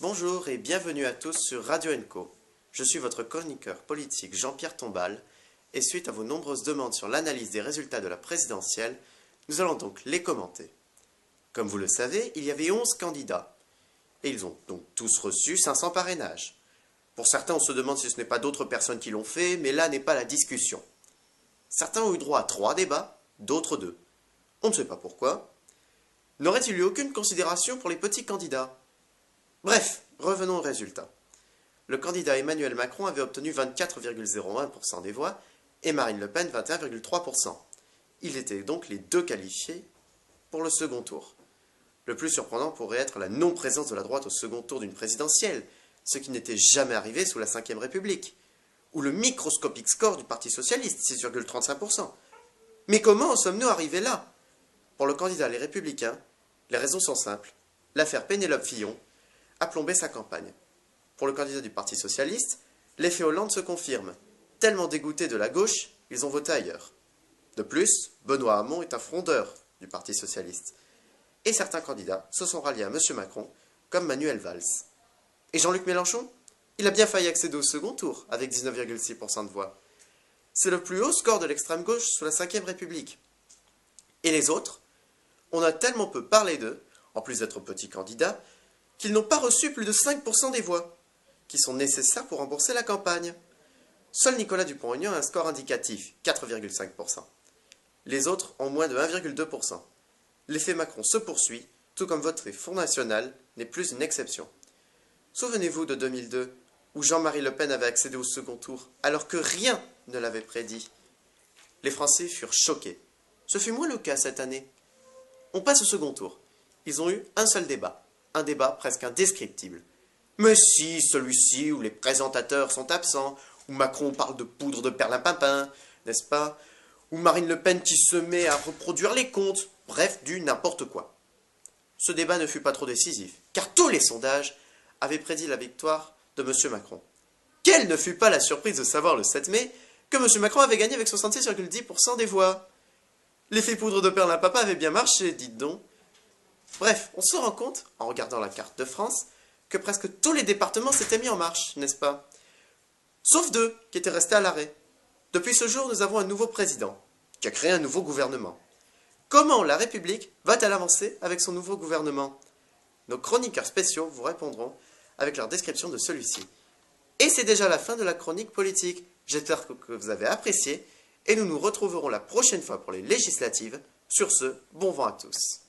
Bonjour et bienvenue à tous sur Radio Enco. Je suis votre chroniqueur politique Jean-Pierre Tombal et suite à vos nombreuses demandes sur l'analyse des résultats de la présidentielle, nous allons donc les commenter. Comme vous le savez, il y avait 11 candidats et ils ont donc tous reçu 500 parrainages. Pour certains, on se demande si ce n'est pas d'autres personnes qui l'ont fait, mais là n'est pas la discussion. Certains ont eu droit à 3 débats, d'autres 2. On ne sait pas pourquoi. N'aurait-il eu aucune considération pour les petits candidats? Bref, revenons au résultat. Le candidat Emmanuel Macron avait obtenu 24,01% des voix et Marine Le Pen 21,3%. Ils étaient donc les deux qualifiés pour le second tour. Le plus surprenant pourrait être la non-présence de la droite au second tour d'une présidentielle, ce qui n'était jamais arrivé sous la Ve République, ou le microscopique score du Parti Socialiste, 6,35%. Mais comment en sommes-nous arrivés là? Pour le candidat Les Républicains, les raisons sont simples. L'affaire Pénélope Fillon a plombé sa campagne. Pour le candidat du Parti Socialiste, l'effet Hollande se confirme. Tellement dégoûtés de la gauche, ils ont voté ailleurs. De plus, Benoît Hamon est un frondeur du Parti Socialiste. Et certains candidats se sont ralliés à M. Macron, comme Manuel Valls. Et Jean-Luc Mélenchon? Il a bien failli accéder au second tour, avec 19,6% de voix. C'est le plus haut score de l'extrême gauche sous la Ve République. Et les autres? On a tellement peu parlé d'eux, en plus d'être petits candidats, qu'ils n'ont pas reçu plus de 5% des voix, qui sont nécessaires pour rembourser la campagne. Seul Nicolas Dupont-Aignan a un score indicatif, 4,5%. Les autres ont moins de 1,2%. L'effet Macron se poursuit, tout comme votre Front National n'est plus une exception. Souvenez-vous de 2002, où Jean-Marie Le Pen avait accédé au second tour, alors que rien ne l'avait prédit. Les Français furent choqués. Ce fut moins le cas cette année. On passe au second tour. Ils ont eu un seul débat, un débat presque indescriptible. Mais si, celui-ci où les présentateurs sont absents, où Macron parle de poudre de perlimpinpin, n'est-ce pas Ou Marine Le Pen qui se met à reproduire les comptes, bref, du n'importe quoi. Ce débat ne fut pas trop décisif, car tous les sondages avaient prédit la victoire de M. Macron. Quelle ne fut pas la surprise de savoir le 7 mai que M. Macron avait gagné avec 66,10% des voix L'effet poudre de perlimpinpin avait bien marché, dites donc. Bref, on se rend compte, en regardant la carte de France, que presque tous les départements s'étaient mis en marche, n'est-ce pas? Sauf deux, qui étaient restés à l'arrêt. Depuis ce jour, nous avons un nouveau président, qui a créé un nouveau gouvernement. Comment la République va-t-elle avancer avec son nouveau gouvernement? Nos chroniqueurs spéciaux vous répondront avec leur description de celui-ci. Et c'est déjà la fin de la chronique politique. J'espère que vous avez apprécié et nous nous retrouverons la prochaine fois pour les législatives. Sur ce, bon vent à tous.